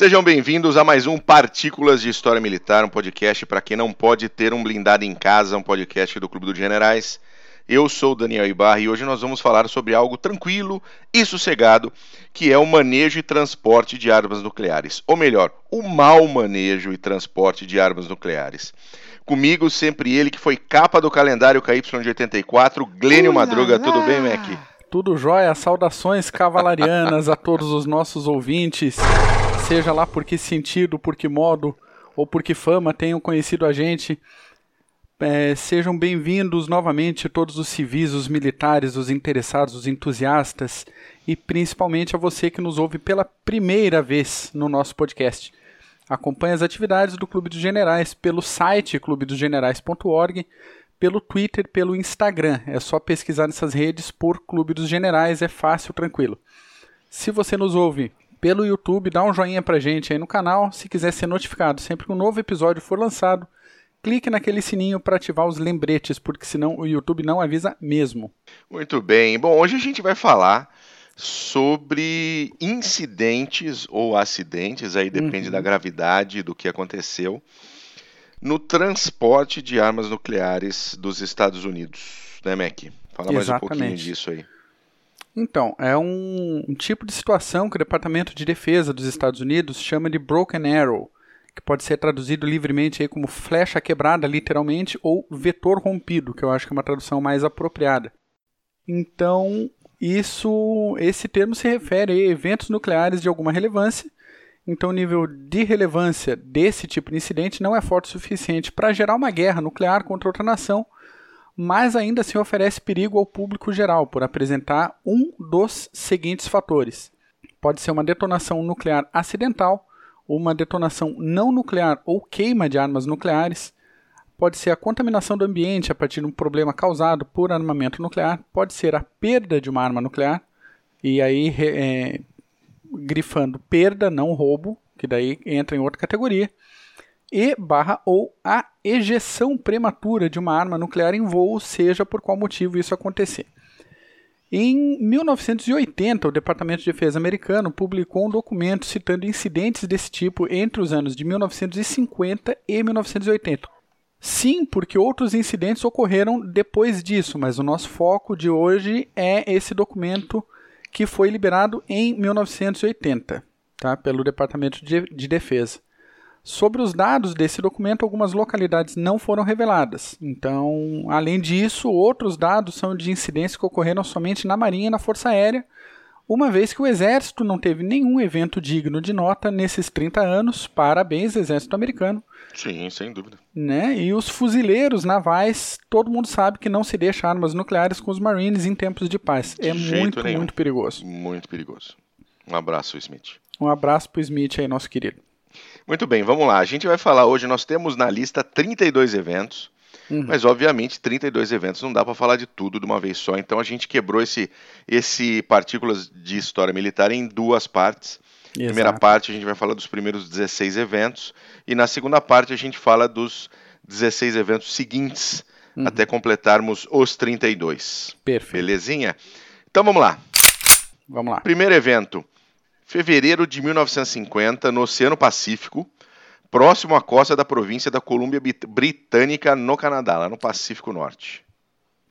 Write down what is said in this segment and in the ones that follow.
Sejam bem-vindos a mais um Partículas de História Militar, um podcast para quem não pode ter um blindado em casa, um podcast do Clube dos Generais. Eu sou Daniel Ibarra e hoje nós vamos falar sobre algo tranquilo e sossegado, que é o manejo e transporte de armas nucleares. Ou melhor, o mau manejo e transporte de armas nucleares. Comigo, sempre ele que foi capa do calendário KY de 84, Glênio Madruga. Tudo bem, Mac? Tudo jóia, saudações cavalarianas a todos os nossos ouvintes, seja lá por que sentido, por que modo ou por que fama tenham conhecido a gente. É, sejam bem-vindos novamente todos os civis, os militares, os interessados, os entusiastas e principalmente a você que nos ouve pela primeira vez no nosso podcast. Acompanhe as atividades do Clube dos Generais pelo site clubedosgenerais.org pelo Twitter, pelo Instagram. É só pesquisar nessas redes por Clube dos Generais, é fácil, tranquilo. Se você nos ouve pelo YouTube, dá um joinha pra gente aí no canal. Se quiser ser notificado sempre que um novo episódio for lançado, clique naquele sininho para ativar os lembretes, porque senão o YouTube não avisa mesmo. Muito bem. Bom, hoje a gente vai falar sobre incidentes ou acidentes, aí depende uhum. da gravidade do que aconteceu no transporte de armas nucleares dos Estados Unidos, né, Mac? Fala mais Exatamente. um pouquinho disso aí. Então, é um, um, tipo de situação que o Departamento de Defesa dos Estados Unidos chama de Broken Arrow, que pode ser traduzido livremente aí como flecha quebrada, literalmente, ou vetor rompido, que eu acho que é uma tradução mais apropriada. Então, isso, esse termo se refere a eventos nucleares de alguma relevância então, o nível de relevância desse tipo de incidente não é forte o suficiente para gerar uma guerra nuclear contra outra nação, mas ainda assim oferece perigo ao público geral por apresentar um dos seguintes fatores: pode ser uma detonação nuclear acidental, uma detonação não nuclear ou queima de armas nucleares, pode ser a contaminação do ambiente a partir de um problema causado por armamento nuclear, pode ser a perda de uma arma nuclear, e aí é, grifando perda, não roubo, que daí entra em outra categoria, e barra ou a ejeção prematura de uma arma nuclear em voo, seja por qual motivo isso acontecer. Em 1980, o Departamento de Defesa americano publicou um documento citando incidentes desse tipo entre os anos de 1950 e 1980. Sim, porque outros incidentes ocorreram depois disso, mas o nosso foco de hoje é esse documento que foi liberado em 1980 tá, pelo Departamento de, de Defesa. Sobre os dados desse documento, algumas localidades não foram reveladas. Então, além disso, outros dados são de incidentes que ocorreram somente na Marinha e na Força Aérea, uma vez que o Exército não teve nenhum evento digno de nota nesses 30 anos. Parabéns, Exército Americano. Sim, sem dúvida. Né? E os fuzileiros navais, todo mundo sabe que não se deixa armas nucleares com os Marines em tempos de paz. De é muito, nenhum. muito perigoso. Muito perigoso. Um abraço, Smith. Um abraço pro Smith aí, nosso querido. Muito bem, vamos lá. A gente vai falar hoje, nós temos na lista 32 eventos. Uhum. Mas, obviamente, 32 eventos não dá para falar de tudo de uma vez só. Então, a gente quebrou esse, esse Partículas de História Militar em duas partes. Na primeira parte, a gente vai falar dos primeiros 16 eventos. E na segunda parte, a gente fala dos 16 eventos seguintes, uhum. até completarmos os 32. Perfeito. Belezinha? Então, vamos lá. Vamos lá. Primeiro evento. Fevereiro de 1950, no Oceano Pacífico próximo à costa da província da Colômbia Britânica, no Canadá, lá no Pacífico Norte.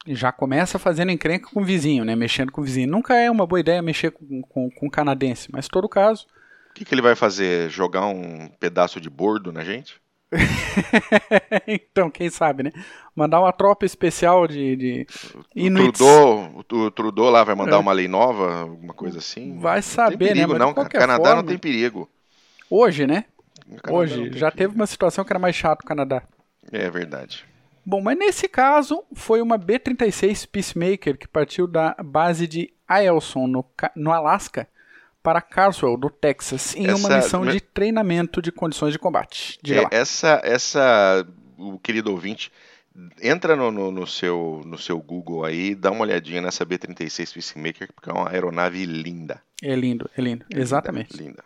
Já começa fazendo encrenca com o vizinho, né? Mexendo com o vizinho. Nunca é uma boa ideia mexer com, com, com canadense, mas todo caso. O que, que ele vai fazer? Jogar um pedaço de bordo na gente? então, quem sabe, né? Mandar uma tropa especial de, de O Trudeau, o Trudeau lá vai mandar é. uma lei nova, alguma coisa assim. Vai saber, não perigo, né? Mas não, Canadá forma, não tem perigo. Hoje, né? Hoje, já teve uma situação que era mais chato o Canadá. É verdade. Bom, mas nesse caso foi uma B-36 Peacemaker que partiu da base de Eielson, no, no Alasca, para Carswell, do Texas, em essa, uma missão de treinamento de condições de combate. É, essa, essa, o querido ouvinte, entra no, no, no, seu, no seu Google aí, dá uma olhadinha nessa B-36 Peacemaker, porque é uma aeronave linda. É lindo, é lindo, exatamente. Linda. linda.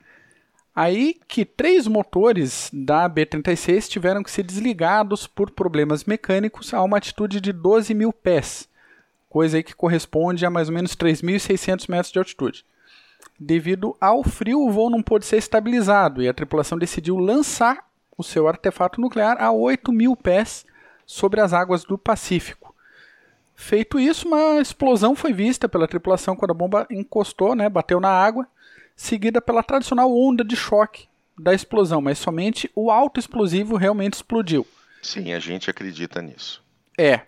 Aí que três motores da B-36 tiveram que ser desligados por problemas mecânicos a uma altitude de 12 mil pés, coisa aí que corresponde a mais ou menos 3.600 metros de altitude. Devido ao frio, o voo não pôde ser estabilizado e a tripulação decidiu lançar o seu artefato nuclear a 8 mil pés sobre as águas do Pacífico. Feito isso, uma explosão foi vista pela tripulação quando a bomba encostou, né, bateu na água, seguida pela tradicional onda de choque da explosão, mas somente o alto explosivo realmente explodiu. Sim, a gente acredita nisso. É,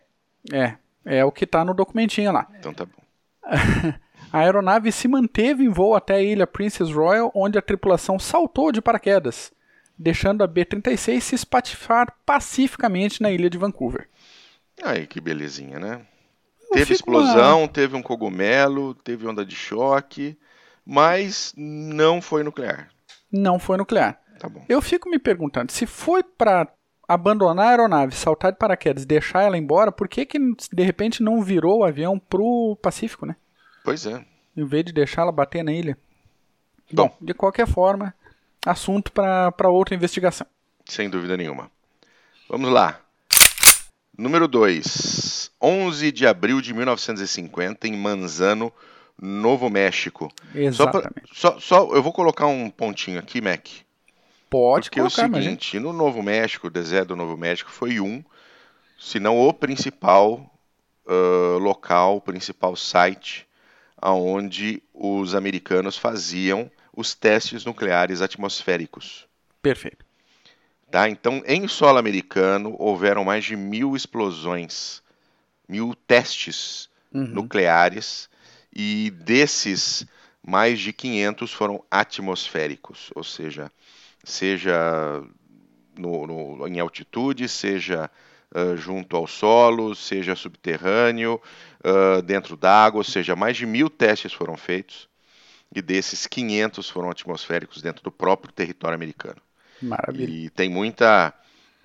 é, é o que está no documentinho lá. Então tá bom. a aeronave se manteve em voo até a ilha Princess Royal, onde a tripulação saltou de paraquedas, deixando a B-36 se espatifar pacificamente na ilha de Vancouver. Aí, que belezinha, né? Eu teve explosão, uma... teve um cogumelo, teve onda de choque, mas não foi nuclear. Não foi nuclear. Tá bom. Eu fico me perguntando, se foi para abandonar a aeronave, saltar de paraquedas, deixar ela embora, por que que de repente não virou o avião pro Pacífico, né? Pois é. Em vez de deixá-la bater na ilha. Bom, Bom de qualquer forma, assunto para outra investigação. Sem dúvida nenhuma. Vamos lá. Número 2. 11 de abril de 1950, em Manzano, Novo México. Exatamente. Só, pra, só, só, eu vou colocar um pontinho aqui, Mac. Pode Porque colocar, é o seguinte, no Novo México, o deserto do Novo México foi um, se não o principal uh, local, principal site aonde os americanos faziam os testes nucleares atmosféricos. Perfeito. Tá? Então, em solo americano, houveram mais de mil explosões, mil testes uhum. nucleares, e desses, mais de 500 foram atmosféricos, ou seja, seja no, no, em altitude, seja uh, junto ao solo, seja subterrâneo, uh, dentro d'água, ou seja, mais de mil testes foram feitos e desses 500 foram atmosféricos dentro do próprio território americano. Maravilha. E tem muita.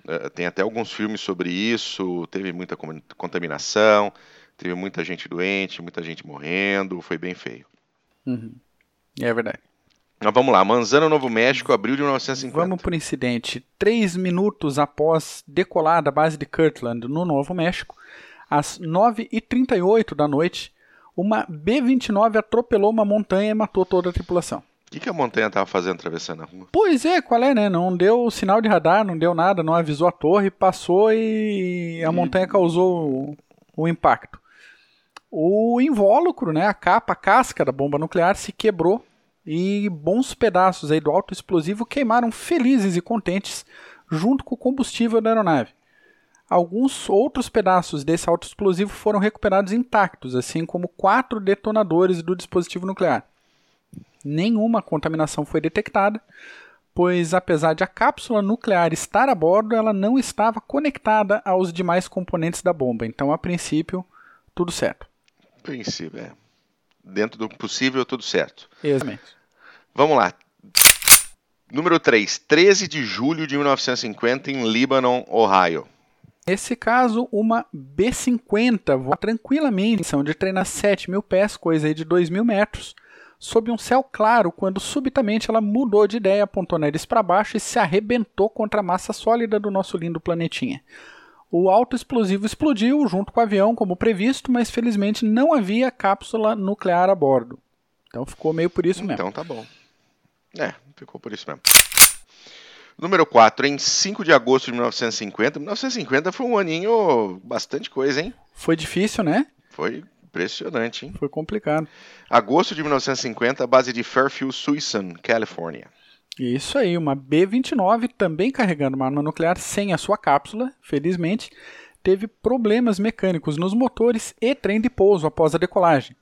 Uh, tem até alguns filmes sobre isso, teve muita contaminação, teve muita gente doente, muita gente morrendo, foi bem feio. Uhum. É verdade. Mas vamos lá, Manzano, Novo México, abril de 1950. Vamos para o incidente. Três minutos após decolar da base de Kirtland, no Novo México, às 9h38 da noite, uma B-29 atropelou uma montanha e matou toda a tripulação. O que, que a montanha estava fazendo atravessando a rua? Pois é, qual é, né? Não deu sinal de radar, não deu nada, não avisou a torre, passou e a e... montanha causou o, o impacto. O invólucro, né, a capa, a casca da bomba nuclear se quebrou e bons pedaços aí do alto explosivo queimaram felizes e contentes junto com o combustível da aeronave. Alguns outros pedaços desse alto explosivo foram recuperados intactos, assim como quatro detonadores do dispositivo nuclear. Nenhuma contaminação foi detectada, pois apesar de a cápsula nuclear estar a bordo, ela não estava conectada aos demais componentes da bomba. Então, a princípio, tudo certo. Princípio, é dentro do possível, tudo certo. Exatamente. Vamos lá. Número 3, 13 de julho de 1950, em Lebanon, Ohio. Nesse caso, uma B-50 voa tranquilamente, são de treinar 7 mil pés, coisa aí de 2 mil metros, sob um céu claro, quando subitamente ela mudou de ideia, apontou nariz para baixo e se arrebentou contra a massa sólida do nosso lindo planetinha. O alto explosivo explodiu junto com o avião, como previsto, mas felizmente não havia cápsula nuclear a bordo. Então ficou meio por isso mesmo. Então tá bom. É, ficou por isso mesmo. Número 4, em 5 de agosto de 1950. 1950 foi um aninho bastante coisa, hein? Foi difícil, né? Foi impressionante, hein? Foi complicado. Agosto de 1950, base de Fairfield, Suisun, Califórnia. Isso aí, uma B-29 também carregando uma arma nuclear sem a sua cápsula, felizmente, teve problemas mecânicos nos motores e trem de pouso após a decolagem.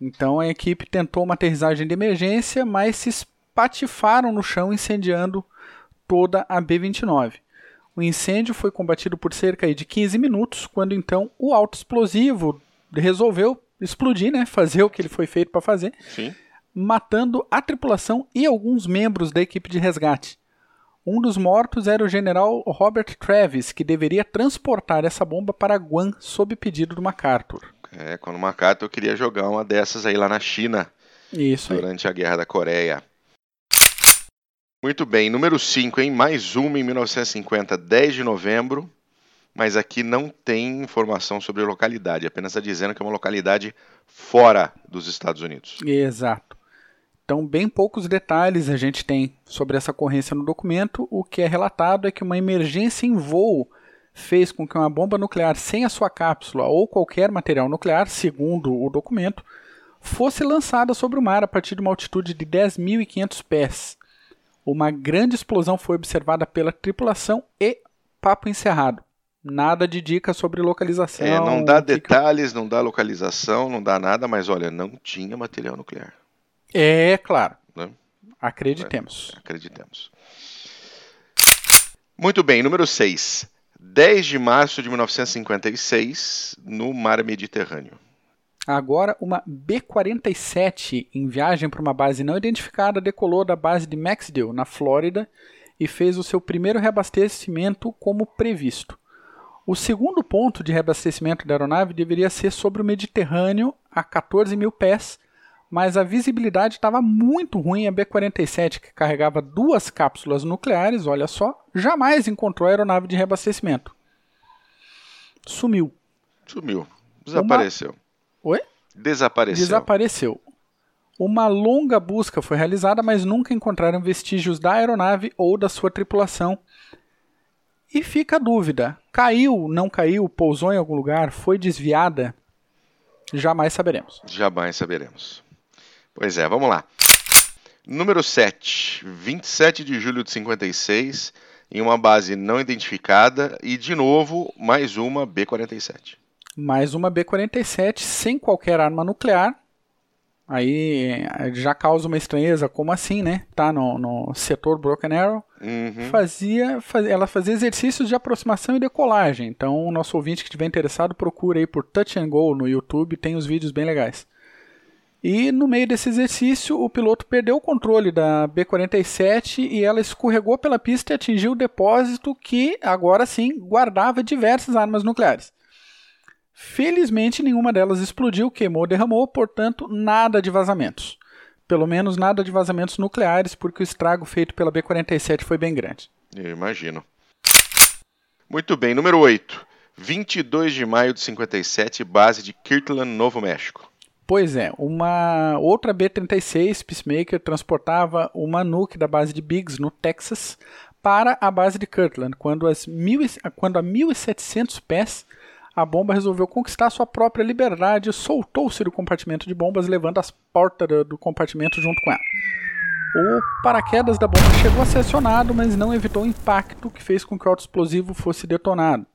Então a equipe tentou uma aterrissagem de emergência, mas se espatifaram no chão incendiando toda a B-29. O incêndio foi combatido por cerca de 15 minutos, quando então o alto explosivo resolveu explodir, né, fazer o que ele foi feito para fazer. Sim matando a tripulação e alguns membros da equipe de resgate. Um dos mortos era o general Robert Travis, que deveria transportar essa bomba para Guam sob pedido do MacArthur. É, quando o MacArthur queria jogar uma dessas aí lá na China. Isso durante aí. a Guerra da Coreia. Muito bem, número 5, hein? Mais uma em 1950, 10 de novembro. Mas aqui não tem informação sobre a localidade, apenas está dizendo que é uma localidade fora dos Estados Unidos. Exato. Então, bem poucos detalhes a gente tem sobre essa ocorrência no documento. O que é relatado é que uma emergência em voo fez com que uma bomba nuclear sem a sua cápsula ou qualquer material nuclear, segundo o documento, fosse lançada sobre o mar a partir de uma altitude de 10.500 pés. Uma grande explosão foi observada pela tripulação e papo encerrado. Nada de dica sobre localização. É, não dá detalhes, não dá localização, não dá nada, mas olha, não tinha material nuclear. É, claro. Né? Acreditemos. É, acreditemos. Muito bem, número 6. 10 de março de 1956, no mar Mediterrâneo. Agora, uma B-47 em viagem para uma base não identificada decolou da base de Maxdale, na Flórida, e fez o seu primeiro reabastecimento como previsto. O segundo ponto de reabastecimento da aeronave deveria ser sobre o Mediterrâneo, a 14 mil pés, mas a visibilidade estava muito ruim. A B-47, que carregava duas cápsulas nucleares, olha só, jamais encontrou a aeronave de reabastecimento. Sumiu. Sumiu. Desapareceu. Uma Oi? Desapareceu. Desapareceu. Uma longa busca foi realizada, mas nunca encontraram vestígios da aeronave ou da sua tripulação. E fica a dúvida: caiu, não caiu, pousou em algum lugar, foi desviada? Jamais saberemos. Jamais saberemos. Pois é, vamos lá. Número 7, 27 de julho de 56, em uma base não identificada e de novo mais uma B-47 mais uma B-47 sem qualquer arma nuclear. Aí já causa uma estranheza, como assim, né? Tá no, no setor Broken Arrow. Uhum. Fazia, faz, ela fazia exercícios de aproximação e decolagem. Então, o nosso ouvinte que estiver interessado, procura aí por Touch and Go no YouTube, tem os vídeos bem legais. E no meio desse exercício, o piloto perdeu o controle da B-47 e ela escorregou pela pista e atingiu o depósito que, agora sim, guardava diversas armas nucleares. Felizmente, nenhuma delas explodiu, queimou, derramou, portanto, nada de vazamentos. Pelo menos nada de vazamentos nucleares, porque o estrago feito pela B-47 foi bem grande. Eu imagino. Muito bem, número 8. 22 de maio de 57, base de Kirtland, Novo México. Pois é, uma outra B-36 Peacemaker transportava uma nuke da base de Biggs, no Texas, para a base de Kirtland, quando, as mil, quando a 1.700 pés a bomba resolveu conquistar sua própria liberdade e soltou-se do compartimento de bombas, levando as portas do compartimento junto com ela. O paraquedas da bomba chegou a ser acionado, mas não evitou o impacto que fez com que o autoexplosivo fosse detonado.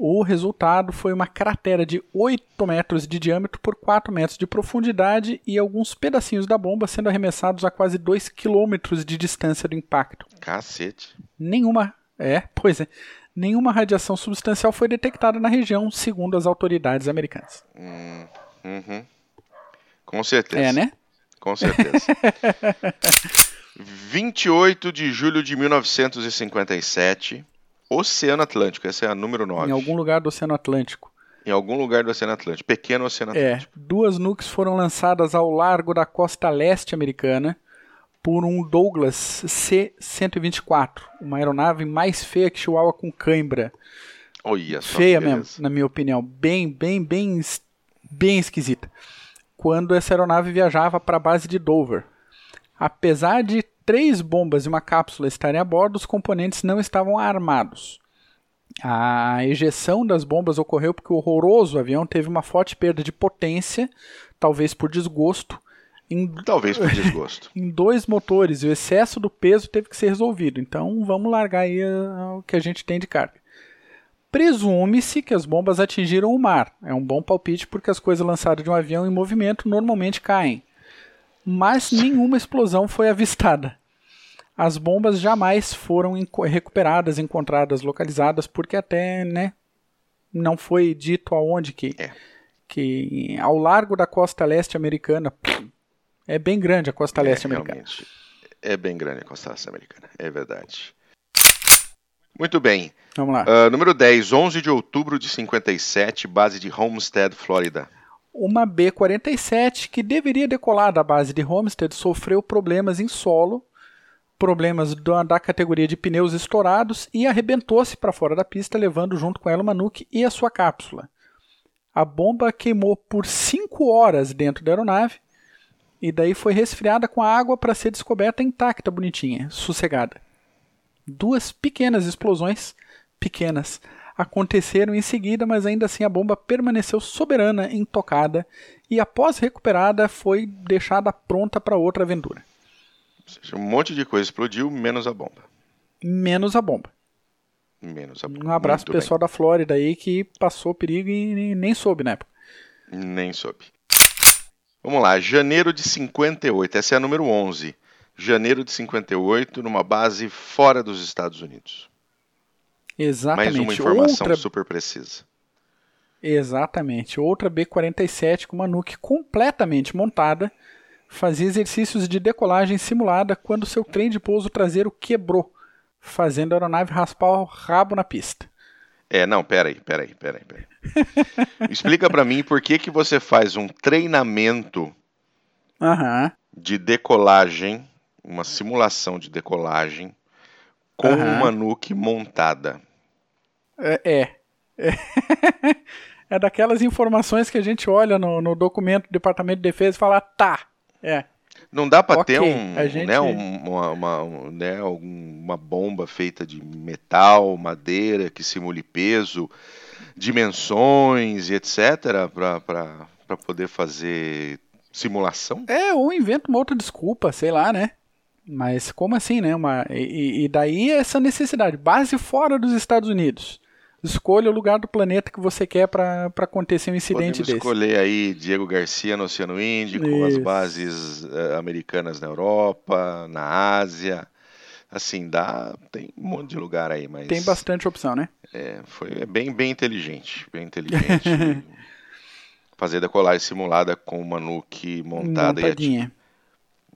O resultado foi uma cratera de 8 metros de diâmetro por 4 metros de profundidade e alguns pedacinhos da bomba sendo arremessados a quase 2 quilômetros de distância do impacto. Cacete. Nenhuma. É, pois é nenhuma radiação substancial foi detectada na região, segundo as autoridades americanas. Hum, uhum. Com certeza. É, né? Com certeza. 28 de julho de 1957, Oceano Atlântico, essa é a número 9. Em algum lugar do Oceano Atlântico. Em algum lugar do Oceano Atlântico, pequeno Oceano é, Atlântico. É, duas nukes foram lançadas ao largo da costa leste americana por um Douglas C-124, uma aeronave mais feia que Chihuahua com cãibra. Olha feia mesmo, na minha opinião, bem, bem, bem, bem esquisita. Quando essa aeronave viajava para a base de Dover. Apesar de três bombas e uma cápsula estarem a bordo, os componentes não estavam armados. A ejeção das bombas ocorreu porque o horroroso avião teve uma forte perda de potência, talvez por desgosto, em, Talvez por desgosto. em dois motores, e o excesso do peso teve que ser resolvido. Então vamos largar aí uh, o que a gente tem de carga. Presume-se que as bombas atingiram o mar. É um bom palpite porque as coisas lançadas de um avião em movimento normalmente caem. Mas nenhuma explosão foi avistada. As bombas jamais foram recuperadas, encontradas, localizadas, porque até né, não foi dito aonde que, é. que ao largo da costa leste americana é bem grande a costa leste é, americana. É bem grande a costa leste americana, é verdade. Muito bem. Vamos lá. Uh, número 10, 11 de outubro de 57, base de Homestead, Flórida. Uma B-47 que deveria decolar da base de Homestead sofreu problemas em solo, problemas da, da categoria de pneus estourados e arrebentou-se para fora da pista, levando junto com ela uma nuke e a sua cápsula. A bomba queimou por 5 horas dentro da aeronave e daí foi resfriada com água para ser descoberta intacta, bonitinha, sossegada. Duas pequenas explosões, pequenas, aconteceram em seguida, mas ainda assim a bomba permaneceu soberana, intocada, e após recuperada foi deixada pronta para outra aventura. Ou seja, um monte de coisa explodiu, menos a bomba. Menos a bomba. Menos a bomba. Um abraço Muito pro pessoal da Flórida aí que passou perigo e nem soube na época. bem. Nem soube. Vamos lá, janeiro de 58, essa é a número 11. Janeiro de 58, numa base fora dos Estados Unidos. Exatamente. Mais uma informação outra, super precisa. Exatamente. Outra B-47 com uma nuke completamente montada fazia exercícios de decolagem simulada quando seu trem de pouso traseiro quebrou, fazendo a aeronave raspar o rabo na pista. É, não, peraí, peraí, peraí, peraí. Explica pra mim por que, que você faz um treinamento Aham. de decolagem, uma simulação de decolagem, com Aham. uma nuke montada. É. É. É daquelas informações que a gente olha no, no documento do Departamento de Defesa e fala, tá. É. Não dá pra Ok, ter um, gente- né, um- uma, uma- um, né, uma bomba feita de metal, madeira, que simule peso, dimensões e etc. para poder fazer simulação? É, ou inventa uma outra desculpa, sei lá, né? Mas como assim, né? Uma, e, e daí essa necessidade. Base fora dos Estados Unidos. Escolha o lugar do planeta que você quer para acontecer um incidente Podemos desse. escolher aí Diego Garcia no Oceano Índico, as Isso. bases eh, americanas na Europa, na Ásia. Assim, dá, tem um monte de lugar aí, mas Tem bastante opção, né? É, foi é bem, bem inteligente, bem inteligente. Fazer decolagem simulada com uma nuke montada e ativa. Montadinha.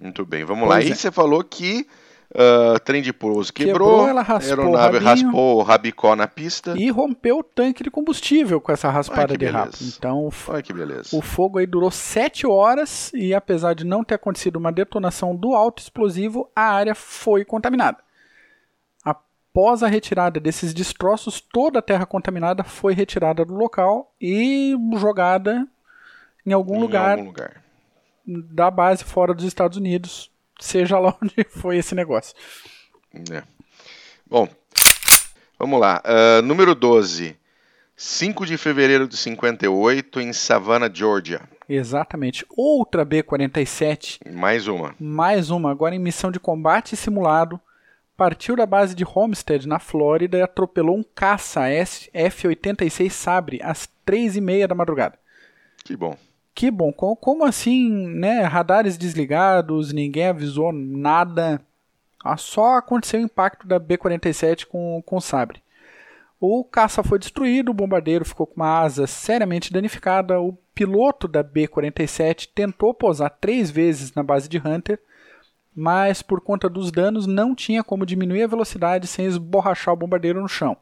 Muito bem, vamos Pois lá. E é. você falou que ah, trem de pouso quebrou, Quebrou, ela raspou a aeronave o raspou o rabicó na pista. E rompeu o tanque de combustível com essa raspada de rabo. Então, Olha que beleza. o fogo aí durou 7 horas e apesar de não ter acontecido uma detonação do alto explosivo, a área foi contaminada. Após a retirada desses destroços, toda a terra contaminada foi retirada do local e jogada em algum Em lugar algum lugar. da base fora dos Estados Unidos, seja lá onde foi esse negócio. É. Bom, vamos lá. Ah, número 12. 5 de fevereiro de 58, em Savannah, Georgia. Exatamente. Outra B-47 Mais uma. Mais uma, agora em missão de combate simulado, partiu da base de Homestead, na Flórida, e atropelou um caça S- F-86 Sabre às três e meia da madrugada. Que bom. Que bom, co- como assim, né? Radares desligados, ninguém avisou nada. Ah, Só aconteceu o impacto da B-47 com, com o Sabre. O caça foi destruído, o bombardeiro ficou com uma asa seriamente danificada. O piloto da B-47 tentou pousar três vezes na base de Hunter, mas por conta dos danos não tinha como diminuir a velocidade sem esborrachar o bombardeiro no chão,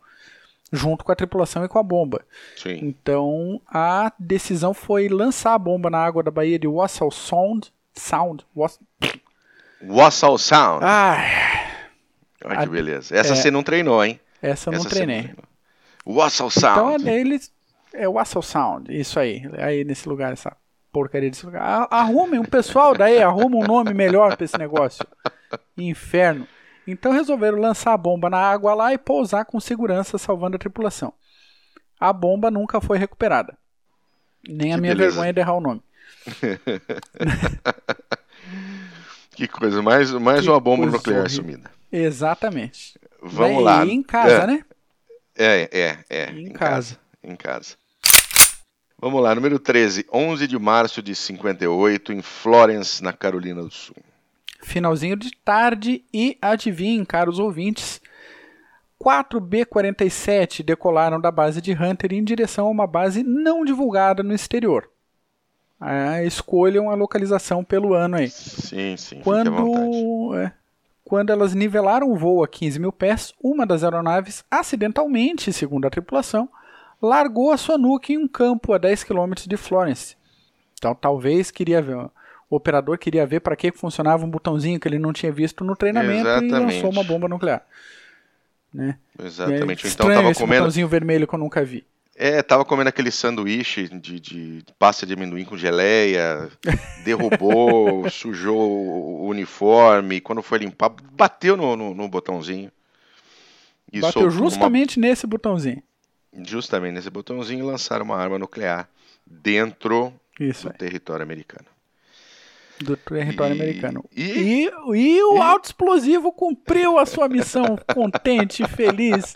junto com a tripulação e com a bomba. Sim. Então a decisão foi lançar a bomba na água da Baía de Wassaw Sound. Sound. Was... Wassau Sound. Ai, Olha que beleza. Essa é. você não treinou, hein? essa eu não Essa você treinei. treinou. Wassau Então Sound. é eles. É Wassaw Sound, isso aí. Aí nesse lugar, essa porcaria desse lugar. Arrumem um pessoal daí, arruma um nome melhor pra esse negócio. Inferno. Então resolveram lançar a bomba na água lá e pousar com segurança, salvando a tripulação. A bomba nunca foi recuperada. Nem a Que minha beleza. vergonha de errar o nome. Que coisa. Mais, mais Que uma bomba nuclear horrível. sumida. Exatamente. Vamos Né? lá. E em casa, é, né? É, é, é. Em em casa. casa. Em casa. Vamos lá, número 13, 11 de março de 58, em Florence, na Carolina do Sul. Finalzinho de tarde e adivinhem, caros ouvintes, 4 B-47 decolaram da base de Hunter em direção a uma base não divulgada no exterior. Ah, escolham a localização pelo ano aí. Sim, sim. Quando, é, quando elas nivelaram o voo a 15 mil pés, uma das aeronaves, acidentalmente, segundo a tripulação, largou a sua nuke em um campo a 10 km de Florence. Então talvez queria ver, o operador queria ver para que funcionava um botãozinho que ele não tinha visto no treinamento e Exatamente. lançou uma bomba nuclear. Né? Exatamente. É então tava esse comendo. botãozinho vermelho que eu nunca vi. É, tava comendo aquele sanduíche de, de pasta de amendoim com geleia, derrubou, sujou o uniforme, quando foi limpar, bateu no, no, no botãozinho. bateu justamente uma... nesse botãozinho. Justamente nesse botãozinho lançaram uma arma nuclear dentro Isso do é. território americano. Do território e... americano. E, e, e o alto explosivo cumpriu a sua missão contente e feliz.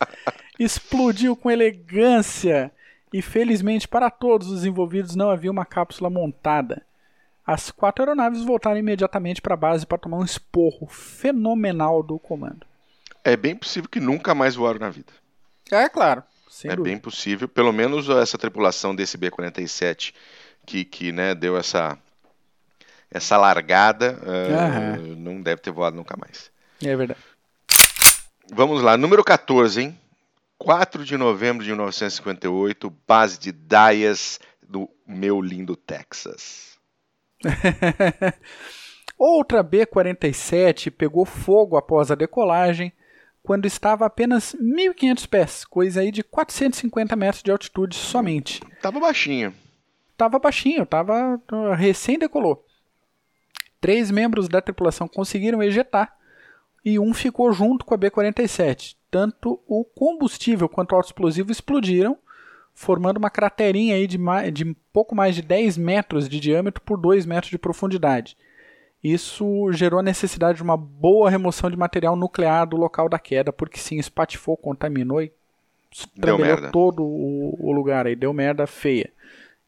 Explodiu com elegância. E felizmente para todos os envolvidos não havia uma cápsula montada. As quatro aeronaves voltaram imediatamente para a base para tomar um esporro fenomenal do comando. É bem possível que nunca mais voaram na vida. É claro. é dúvida. bem possível. Pelo menos essa tripulação desse B-47 que, que né, deu essa, essa largada uh, não deve ter voado nunca mais. É verdade. Vamos lá, número 14, hein? 4 de novembro de 1958, base de Dallas, do meu lindo Texas. Outra B-47 pegou fogo após a decolagem, quando estava a apenas 1.500 pés, coisa aí de 450 metros de altitude somente. Tava baixinho. Tava baixinho, tava recém decolou. Três membros da tripulação conseguiram ejetar e um ficou junto com a B-47. Tanto o combustível quanto o autoexplosivo explodiram, formando uma craterinha aí de, de pouco mais de 10 metros de diâmetro por 2 metros de profundidade. Isso gerou a necessidade de uma boa remoção de material nuclear do local da queda, porque sim, espatifou, contaminou e estrambelhou todo o, o, lugar aí, deu merda feia.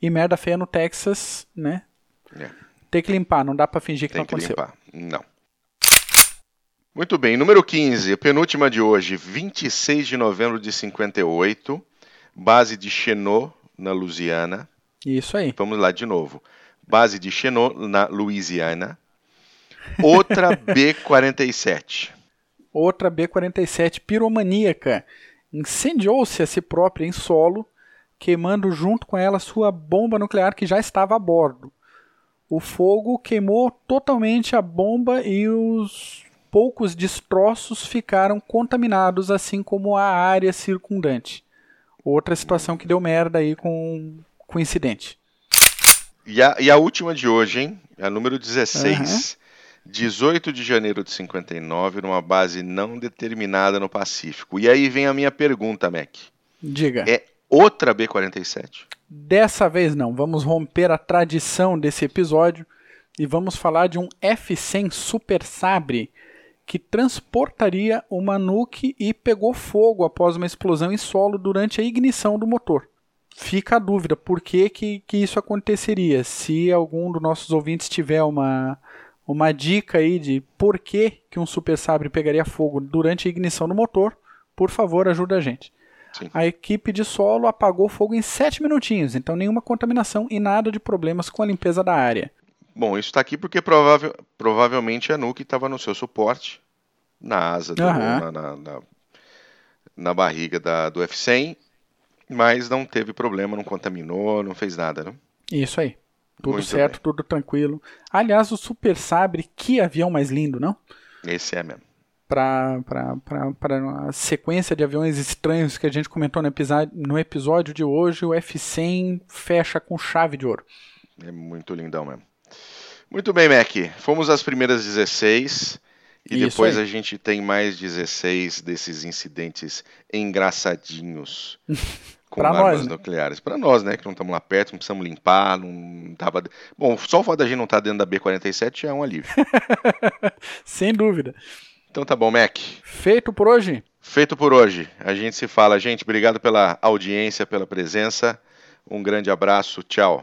E merda feia no Texas, né? É. Tem que limpar, não dá para fingir que Tem não que aconteceu. Limpar. Não. Muito bem, número 15, penúltima de hoje, 26 de novembro de 58, base de Chenot, na Louisiana. Isso aí. Vamos lá de novo. Base de Chenot, na Louisiana. Outra B-47. Outra B-47 piromaníaca. Incendiou-se a si própria em solo, queimando junto com ela sua bomba nuclear que já estava a bordo. O fogo queimou totalmente a bomba e os poucos destroços ficaram contaminados, assim como a área circundante. Outra situação que deu merda aí com, com o incidente. E a, e a última de hoje, hein? A número 16. Uhum. 18 de janeiro de 59, numa base não determinada no Pacífico. E aí vem a minha pergunta, Mac. Diga. É outra B-47? Dessa vez não. Vamos romper a tradição desse episódio e vamos falar de um F-100 Super Sabre que transportaria uma nuke e pegou fogo após uma explosão em solo durante a ignição do motor. Fica a dúvida por que, que, que isso aconteceria. Se algum dos nossos ouvintes tiver uma, uma dica aí de por que, que um Super Sabre pegaria fogo durante a ignição do motor, por favor, ajuda a gente. Sim. A equipe de solo apagou fogo em 7 minutinhos, então nenhuma contaminação e nada de problemas com a limpeza da área. Bom, isso está aqui porque provável, provavelmente a Nuke estava no seu suporte, na asa, do, uhum. na, na, na, na, barriga da, do F-100, mas não teve problema, não contaminou, não fez nada, né? Isso aí. Tudo Muito certo, bem. tudo tranquilo. Aliás, o Super Sabre, que avião mais lindo, não? Esse é mesmo. Para a sequência de aviões estranhos que a gente comentou no episódio, no episódio de hoje, o F-100 fecha com chave de ouro. É muito lindão mesmo. Muito bem, Mac. Fomos às primeiras 16 e Isso depois aí. a gente tem mais 16 desses incidentes engraçadinhos com armas nós, né? nucleares. Para nós, né, que não estamos lá perto, não precisamos limpar, não tava. Bom, só o fato da gente não estar tá dentro da B47 já é um alívio. Sem dúvida. Então tá bom, Mac. Feito por hoje. Feito por hoje. A gente se fala, gente. Obrigado pela audiência, pela presença. Um grande abraço. Tchau.